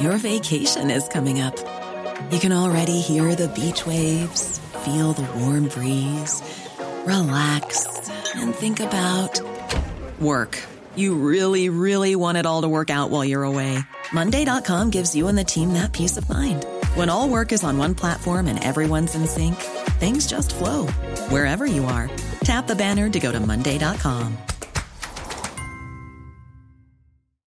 Your vacation is coming up. You can already hear the beach waves, feel the warm breeze, relax, and think about work. You really, really want it all to work out while you're away. Monday.com gives you and the team that peace of mind. When all work is on one platform and everyone's in sync, things just flow wherever you are. Tap the banner to go to Monday.com.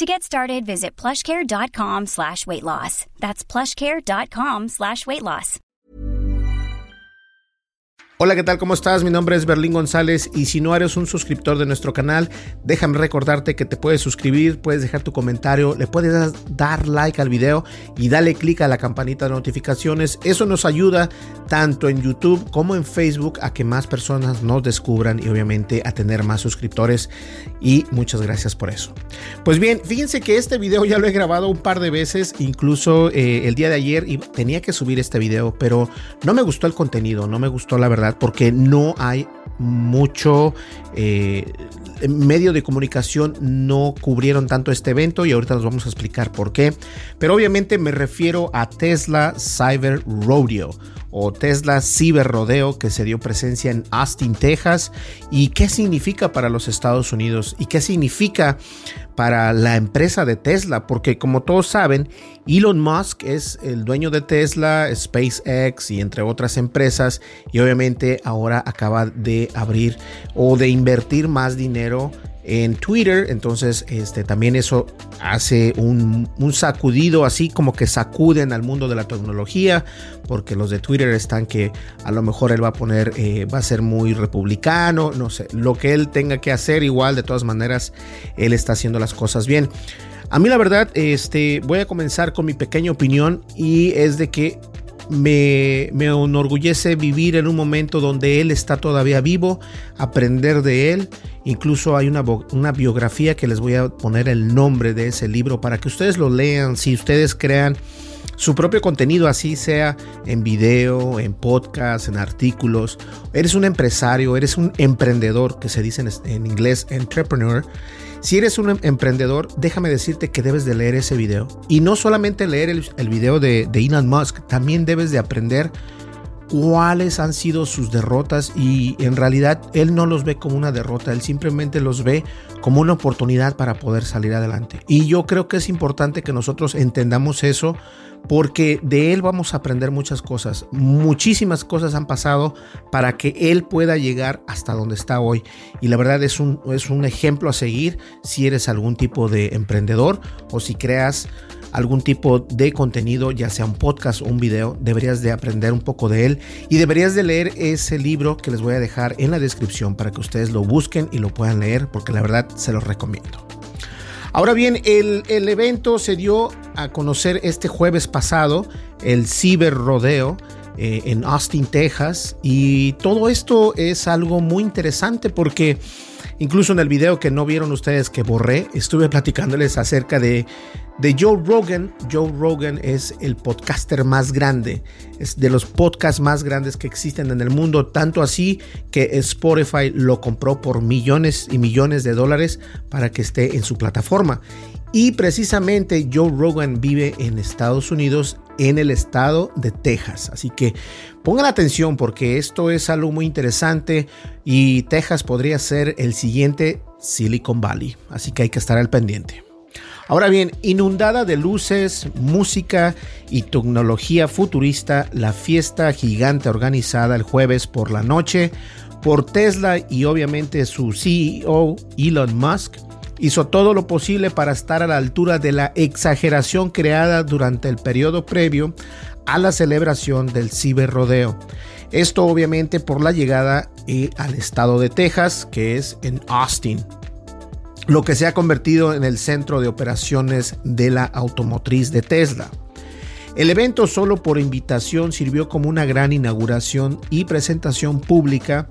To get started, visit plushcare.com slash weight loss. That's plushcare.com slash weight loss. Hola, ¿qué tal? ¿Cómo estás? Mi nombre es Berlín González y si no eres un suscriptor de nuestro canal, déjame recordarte que te puedes suscribir, puedes dejar tu comentario, le puedes dar like al video y dale click a la campanita de notificaciones. Eso nos ayuda tanto en YouTube como en Facebook a que más personas nos descubran y obviamente a tener más suscriptores y muchas gracias por eso. Pues bien, fíjense que este video ya lo he grabado un par de veces, incluso eh, el día de ayer y tenía que subir este video, pero no me gustó el contenido, no me gustó la verdad porque no hay mucho eh, medio de comunicación no cubrieron tanto este evento y ahorita nos vamos a explicar por qué. Pero obviamente me refiero a Tesla Cyber Rodeo o Tesla Cyber Rodeo que se dio presencia en Austin, Texas. ¿Y qué significa para los Estados Unidos? ¿Y qué significa para la empresa de Tesla? Porque como todos saben, Elon Musk es el dueño de Tesla, SpaceX y entre otras empresas. Y obviamente ahora acaba de abrir o de invertir más dinero en Twitter. Entonces, este, también eso hace un, sacudido así como que sacuden al mundo de la tecnología, porque los de Twitter están que a lo mejor él va a poner, eh, va a ser muy republicano, no sé, lo que él tenga que hacer, igual de todas maneras, él está haciendo las cosas bien. A mí la verdad, este, voy a comenzar con mi pequeña opinión y es de que me, me, enorgullece vivir en un momento donde él está todavía vivo, aprender de él. Incluso hay una, una, biografía que les voy a poner el nombre de ese libro para que ustedes lo lean, si ustedes crean su propio contenido, así sea en video, en podcast, en artículos. Eres un empresario, eres un emprendedor, que se dice en, en inglés, entrepreneur. Si eres un em-, emprendedor, déjame decirte que debes de leer ese video. Y no solamente leer el, video de, de Elon Musk, también debes de aprender cuáles han sido sus derrotas y en realidad él no los ve como una derrota, él simplemente los ve como una oportunidad para poder salir adelante. Y yo creo que es importante que nosotros entendamos eso porque de él vamos a aprender muchas cosas. Muchísimas cosas han pasado para que él pueda llegar hasta donde está hoy. Y la verdad es un, es un ejemplo a seguir si eres algún tipo de emprendedor o si creas algún tipo de contenido, ya sea un podcast o un video, deberías de aprender un poco de él y deberías de leer ese libro que les voy a dejar en la descripción para que ustedes lo busquen y lo puedan leer porque la verdad se los recomiendo. Ahora bien, el, evento se dio a conocer este jueves pasado, el Ciber Rodeo. Eh, en Austin, Texas. Y todo esto es algo muy interesante porque incluso en el video que no vieron ustedes que borré, estuve platicándoles acerca de de Joe Rogan. Joe Rogan es el podcaster más grande, es de los podcasts más grandes que existen en el mundo, tanto así que Spotify lo compró por millones y millones de dólares para que esté en su plataforma. Y precisamente Joe Rogan vive en Estados Unidos, en el estado de Texas. Así que pongan atención porque esto es algo muy interesante y Texas podría ser el siguiente Silicon Valley. Así que hay que estar al pendiente. Ahora bien, inundada de luces, música y tecnología futurista, la fiesta gigante organizada el jueves por la noche por Tesla y obviamente su CEO Elon Musk hizo todo lo posible para estar a la altura de la exageración creada durante el periodo previo a la celebración del ciberrodeo. Esto obviamente por la llegada eh, al estado de Texas, que es en Austin lo que se ha convertido en el centro de operaciones de la automotriz de Tesla. El evento solo por invitación sirvió como una gran inauguración y presentación pública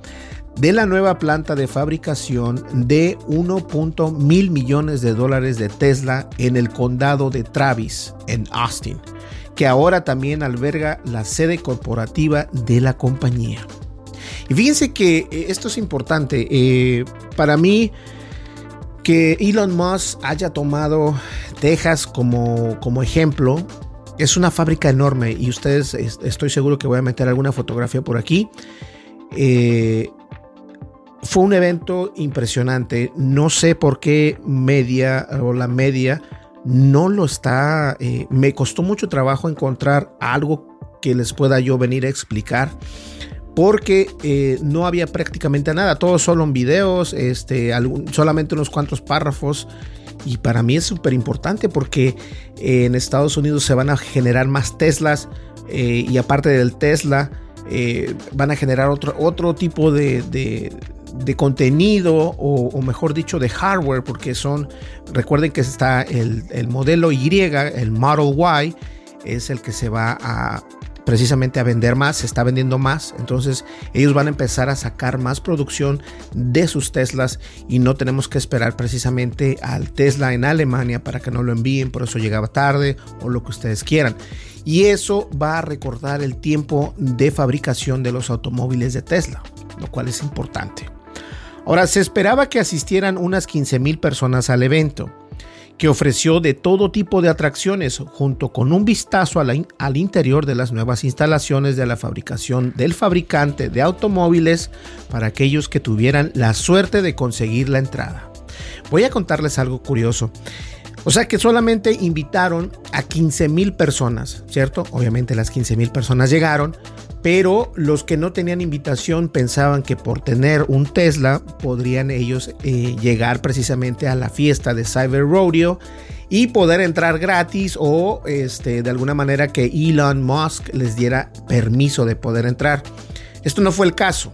de la nueva planta de fabricación de 1.000 millones de dólares de Tesla en el condado de Travis, en Austin, que ahora también alberga la sede corporativa de la compañía. Y fíjense que eh, esto es importante. Eh, para mí, que Elon Musk haya tomado Texas como, como ejemplo es una fábrica enorme y ustedes estoy seguro que voy a meter alguna fotografía por aquí. Eh, fue un evento impresionante. No sé por qué media o la media no lo está. Eh, me costó mucho trabajo encontrar algo que les pueda yo venir a explicar porque eh, no había prácticamente nada, todos solo en videos, este, solamente unos cuantos párrafos. Y para mí es súper importante porque eh, en Estados Unidos se van a generar más Teslas y aparte del Tesla van a generar otro, otro tipo de, contenido o, mejor dicho de hardware porque son, recuerden que está el, el modelo Y, el Model Y, es el que se va a, precisamente a vender más, se está vendiendo más, entonces ellos van a empezar a sacar más producción de sus Teslas y no tenemos que esperar precisamente al Tesla en Alemania para que no lo envíen, por eso llegaba tarde o lo que ustedes quieran. Y eso va a recortar el tiempo de fabricación de los automóviles de Tesla, lo cual es importante. Ahora, se esperaba que asistieran unas 15 mil personas al evento que ofreció de todo tipo de atracciones, junto con un vistazo al interior de las nuevas instalaciones de la fabricación del fabricante de automóviles para aquellos que tuvieran la suerte de conseguir la entrada. Voy a contarles algo curioso. O sea que solamente invitaron a 15 mil personas, ¿cierto? Obviamente las 15 mil personas llegaron, pero los que no tenían invitación pensaban que por tener un Tesla podrían ellos eh, llegar precisamente a la fiesta de Cyber Rodeo y poder entrar gratis o este, de alguna manera que Elon Musk les diera permiso de poder entrar. Esto no fue el caso.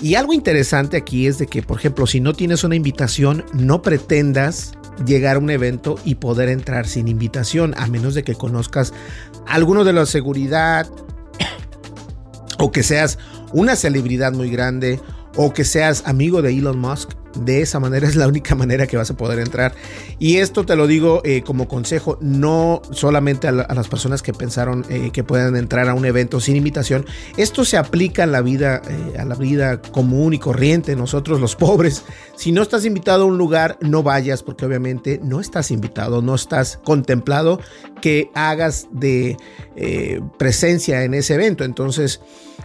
Y algo interesante aquí es de que, por ejemplo, si no tienes una invitación, no pretendas llegar a un evento y poder entrar sin invitación, a menos de que conozcas alguno de la seguridad o que seas una celebridad muy grande o que seas amigo de Elon Musk de esa manera es la única manera que vas a poder entrar. Y esto te lo digo eh, como consejo, no solamente a, las personas que pensaron eh, que puedan entrar a un evento sin invitación. Esto se aplica a la vida, eh, a la vida común y corriente. Nosotros los pobres, si no estás invitado a un lugar, no vayas porque obviamente no estás invitado, no estás contemplado que hagas de presencia en ese evento. Entonces,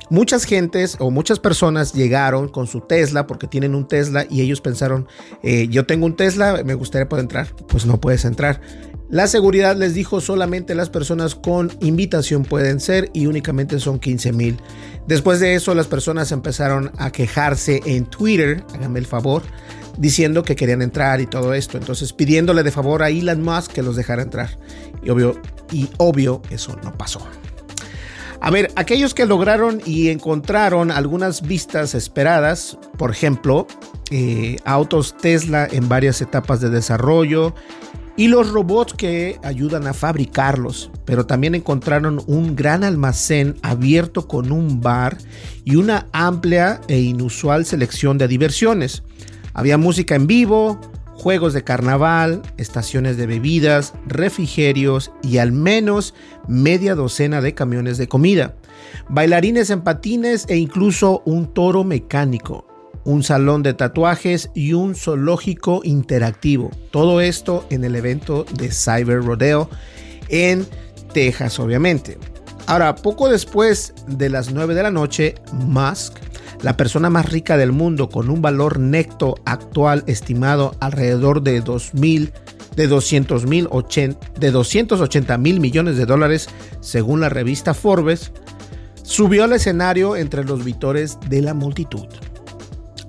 muchas gentes o muchas personas llegaron con su Tesla porque tienen un Tesla y ellos pensaron, eh, yo tengo un Tesla, me gustaría poder entrar. Pues no puedes entrar. La seguridad les dijo solamente las personas con invitación pueden ser y únicamente son 15 mil. Después de eso las personas empezaron a quejarse en Twitter, háganme el favor, diciendo que querían entrar y todo esto. Entonces pidiéndole de favor a Elon Musk que los dejara entrar. Y obvio, y obvio eso no pasó. A ver, aquellos que lograron y encontraron algunas vistas esperadas, por ejemplo, eh, autos Tesla en varias etapas de desarrollo y los robots que ayudan a fabricarlos, pero también encontraron un gran almacén abierto con un bar y una amplia e inusual selección de diversiones. Había música en vivo, juegos de carnaval, estaciones de bebidas, refrigerios y al menos media docena de camiones de comida, bailarines en patines e incluso un toro mecánico, un salón de tatuajes y un zoológico interactivo. Todo esto en el evento de Cyber Rodeo en Texas, obviamente. Ahora, poco después de las 9 de la noche, Musk la persona más rica del mundo con un valor neto actual estimado alrededor de 2.000 de 200 mil de 280 mil millones de dólares según la revista Forbes subió al escenario entre los vitores de la multitud.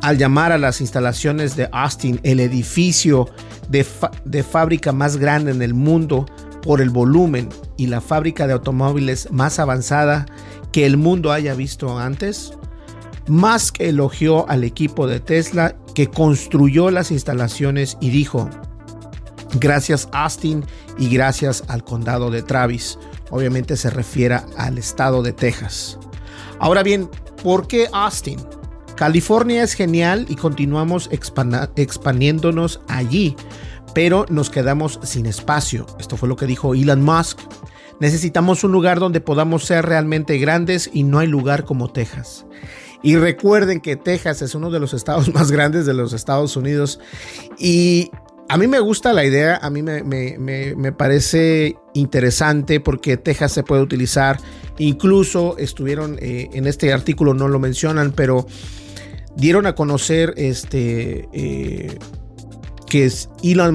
Al llamar a las instalaciones de Austin el edificio de, de fábrica más grande en el mundo por el volumen y la fábrica de automóviles más avanzada que el mundo haya visto antes, Musk elogió al equipo de Tesla que construyó las instalaciones y dijo, gracias Austin y gracias al condado de Travis. Obviamente se refiere al estado de Texas. Ahora bien, ¿por qué Austin? California es genial y continuamos expandiéndonos allí, pero nos quedamos sin espacio. Esto fue lo que dijo Elon Musk. Necesitamos un lugar donde podamos ser realmente grandes y no hay lugar como Texas. Y recuerden que Texas es uno de los estados más grandes de los Estados Unidos. Y a mí me gusta la idea, a mí me, parece interesante porque Texas se puede utilizar. Incluso estuvieron eh, en este artículo, no lo mencionan, pero dieron a conocer este, eh, que Elon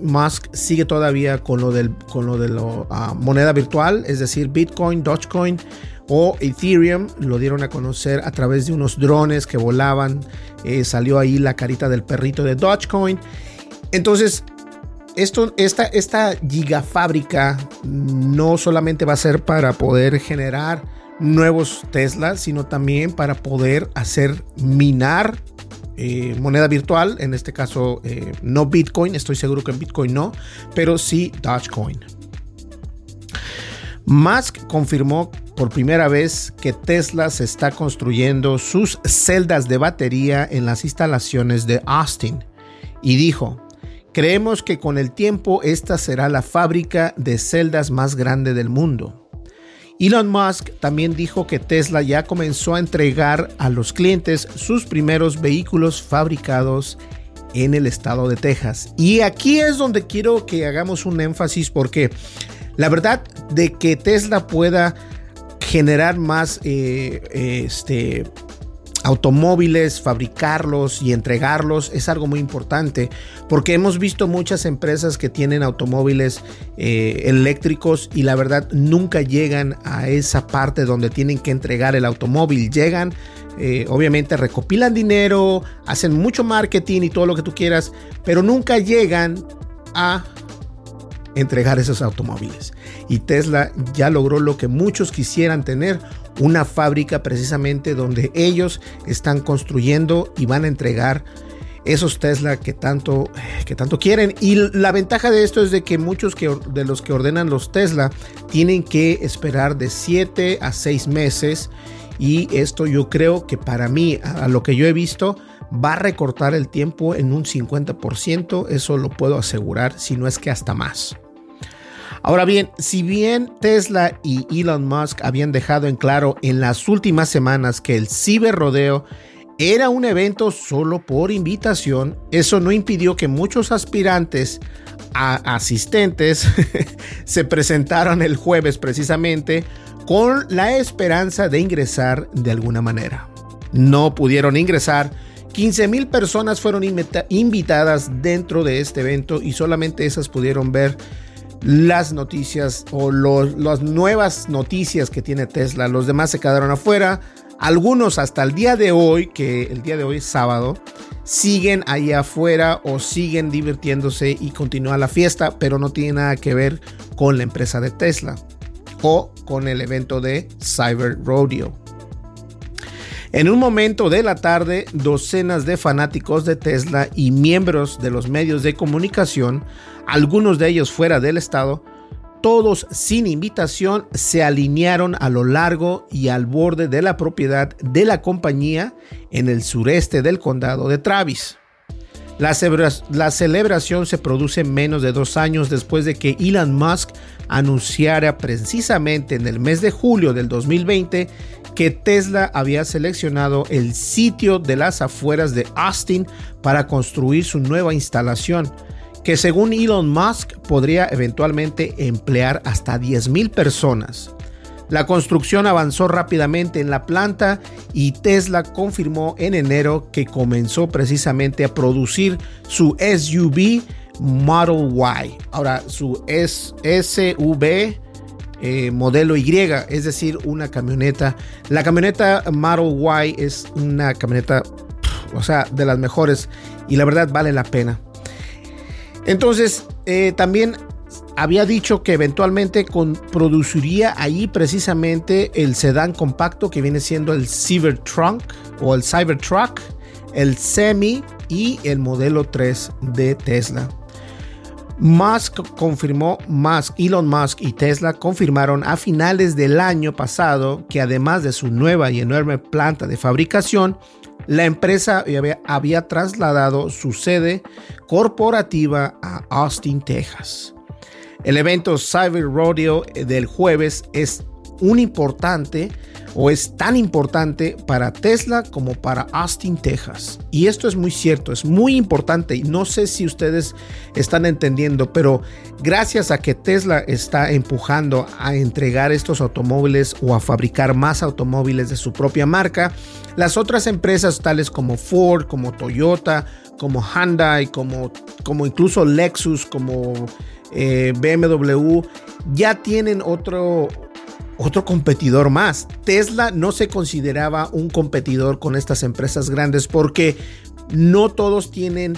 Musk, sigue todavía con lo, del, con lo de la ah, moneda virtual, es decir, Bitcoin, Dogecoin o Ethereum lo dieron a conocer a través de unos drones que volaban. Eh, salió ahí la carita del perrito de Dogecoin. Entonces, esto, esta, esta gigafábrica no solamente va a ser para poder generar nuevos Teslas, sino también para poder hacer minar eh, moneda virtual, en este caso eh, no Bitcoin, estoy seguro que en Bitcoin no, pero sí Dogecoin. Musk confirmó por primera vez que Tesla se está construyendo sus celdas de batería en las instalaciones de Austin y dijo, creemos que con el tiempo esta será la fábrica de celdas más grande del mundo. Elon Musk también dijo que Tesla ya comenzó a entregar a los clientes sus primeros vehículos fabricados en el estado de Texas. Y aquí es donde quiero que hagamos un énfasis porque la verdad de que Tesla pueda generar más eh, este, automóviles, fabricarlos y entregarlos es algo muy importante porque hemos visto muchas empresas que tienen automóviles eh, eléctricos y la verdad nunca llegan a esa parte donde tienen que entregar el automóvil. Llegan, eh, obviamente recopilan dinero, hacen mucho marketing y todo lo que tú quieras, pero nunca llegan a entregar esos automóviles. Y Tesla ya logró lo que muchos quisieran tener, una fábrica precisamente donde ellos están construyendo y van a entregar esos Tesla que tanto, que tanto quieren. Y la ventaja de esto es de que muchos que, de los que ordenan los Tesla tienen que esperar de 7 a 6 meses. Y esto yo creo que para mí, a lo que yo he visto, va a recortar el tiempo en un 50%. Eso lo puedo asegurar, si no es que hasta más. Ahora bien, si bien Tesla y Elon Musk habían dejado en claro en las últimas semanas que el ciberrodeo era un evento solo por invitación, eso no impidió que muchos aspirantes a asistentes se presentaran el jueves precisamente con la esperanza de ingresar de alguna manera. No pudieron ingresar 15 mil personas fueron invitadas dentro de este evento y solamente esas pudieron ver las noticias o las nuevas noticias que tiene Tesla. Los demás se quedaron afuera. Algunos hasta el día de hoy, que el día de hoy es sábado, siguen ahí afuera o siguen divirtiéndose y continúa la fiesta, pero no tiene nada que ver con la empresa de Tesla o con el evento de Cyber Rodeo. En un momento de la tarde, docenas de fanáticos de Tesla y miembros de los medios de comunicación algunos de ellos fuera del estado, todos sin invitación se alinearon a lo largo y al borde de la propiedad de la compañía en el sureste del condado de Travis. La, celebración se produce menos de dos años después de que Elon Musk anunciara precisamente en el mes de julio del 2020 que Tesla había seleccionado el sitio de las afueras de Austin para construir su nueva instalación que según Elon Musk podría eventualmente emplear hasta 10.000 personas. La construcción avanzó rápidamente en la planta y Tesla confirmó en enero que comenzó precisamente a producir su SUV Model Y. Ahora, su SUV eh, modelo Y, es decir, una camioneta. La camioneta Model Y es una camioneta, o sea, de las mejores y la verdad vale la pena. Entonces, eh, también había dicho que eventualmente produciría ahí precisamente el sedán compacto que viene siendo el Cybertruck o el Cybertruck, el Semi y el modelo 3 de Tesla. Musk confirmó, Musk, Elon Musk y Tesla confirmaron a finales del año pasado que además de su nueva y enorme planta de fabricación, la empresa había, trasladado su sede corporativa a Austin, Texas. El evento Cyber Rodeo del jueves es un importante o es tan importante para Tesla como para Austin, Texas. Y esto es muy cierto, es muy importante y no sé si ustedes están entendiendo, pero gracias a que Tesla está empujando a entregar estos automóviles o a fabricar más automóviles de su propia marca, las otras empresas tales como Ford, como Toyota, como Hyundai, como, como incluso Lexus, como eh, BMW, ya tienen otro, otro competidor más. Tesla no se consideraba un competidor con estas empresas grandes porque no todos tienen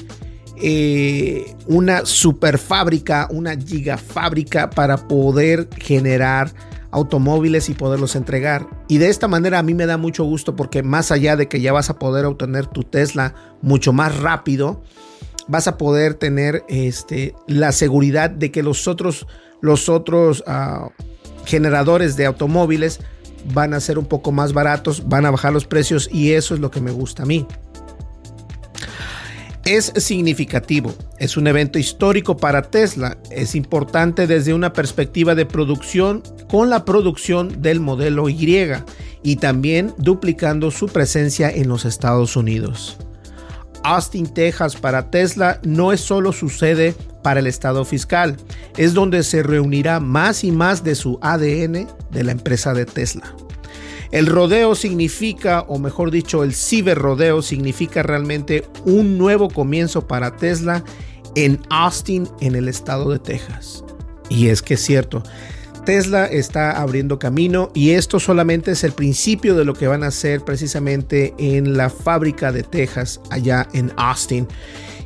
eh, una super fábrica, una gigafábrica para poder generar automóviles y poderlos entregar. Y de esta manera a mí me da mucho gusto porque más allá de que ya vas a poder obtener tu Tesla mucho más rápido, vas a poder tener este, la seguridad de que los otros, los otros ah, generadores de automóviles van a ser un poco más baratos, van a bajar los precios y eso es lo que me gusta a mí. Es significativo, es un evento histórico para Tesla, es importante desde una perspectiva de producción con la producción del modelo Y y también duplicando su presencia en los Estados Unidos. Austin, Texas para Tesla no es solo su sede para el estado fiscal, es donde se reunirá más y más de su ADN de la empresa de Tesla. El rodeo significa, o mejor dicho, el ciberrodeo significa realmente un nuevo comienzo para Tesla en Austin, en el estado de Texas. Y es que es cierto, Tesla está abriendo camino y esto solamente es el principio de lo que van a hacer precisamente en la fábrica de Texas, allá en Austin.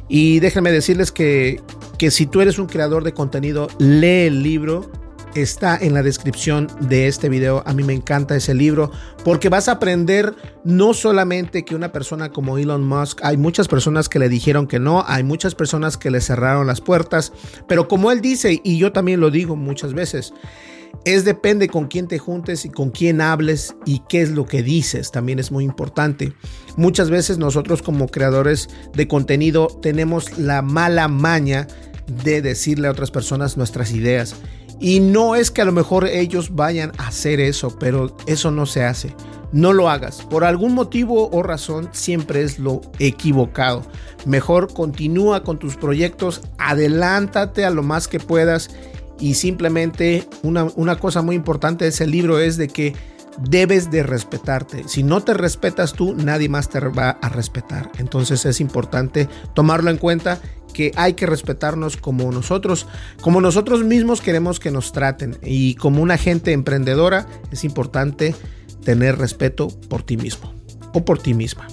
Y déjenme decirles que, que si tú eres un creador de contenido, lee el libro está en la descripción de este video. A mí me encanta ese libro porque vas a aprender no solamente que una persona como Elon Musk, hay muchas personas que le dijeron que no, hay muchas personas que le cerraron las puertas, pero como él dice, y yo también lo digo muchas veces, es depende con quién te juntes y con quién hables y qué es lo que dices, también es muy importante. Muchas veces nosotros como creadores de contenido tenemos la mala maña de decirle a otras personas nuestras ideas y no es que a lo mejor ellos vayan a hacer eso, pero eso no se hace. No lo hagas. Por algún motivo o razón siempre es lo equivocado. Mejor continúa con tus proyectos, adelántate a lo más que puedas y simplemente una, una cosa muy importante de ese libro es de que debes de respetarte. Si no te respetas tú, nadie más te va a respetar. Entonces es importante tomarlo en cuenta que hay que respetarnos como nosotros, como nosotros mismos queremos que nos traten y como una gente emprendedora es importante tener respeto por ti mismo o por ti misma.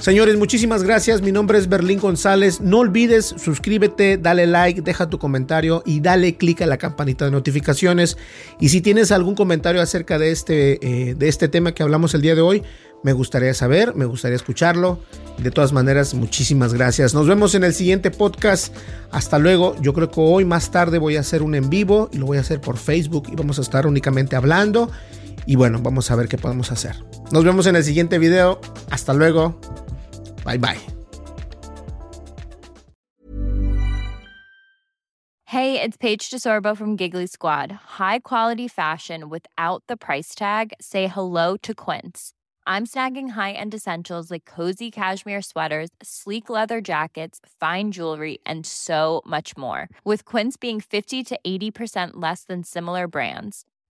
Señores, muchísimas gracias. Mi nombre es Berlín González. No olvides suscríbete, dale like, deja tu comentario y dale clic a la campanita de notificaciones. Y si tienes algún comentario acerca de este, eh, de este tema que hablamos el día de hoy, me gustaría saber, me gustaría escucharlo. De todas maneras, muchísimas gracias. Nos vemos en el siguiente podcast. Hasta luego. Yo creo que hoy más tarde voy a hacer un en vivo y lo voy a hacer por Facebook y vamos a estar únicamente hablando. Y bueno, vamos a ver qué podemos hacer. Nos vemos en el siguiente video. Hasta luego. Bye bye. Hey, it's Paige DeSorbo from Giggly Squad. High quality fashion without the price tag. Say hello to Quince. I'm snagging high-end essentials like cozy cashmere sweaters, sleek leather jackets, fine jewelry, and so much more. With Quince being 50 to 80% less than similar brands.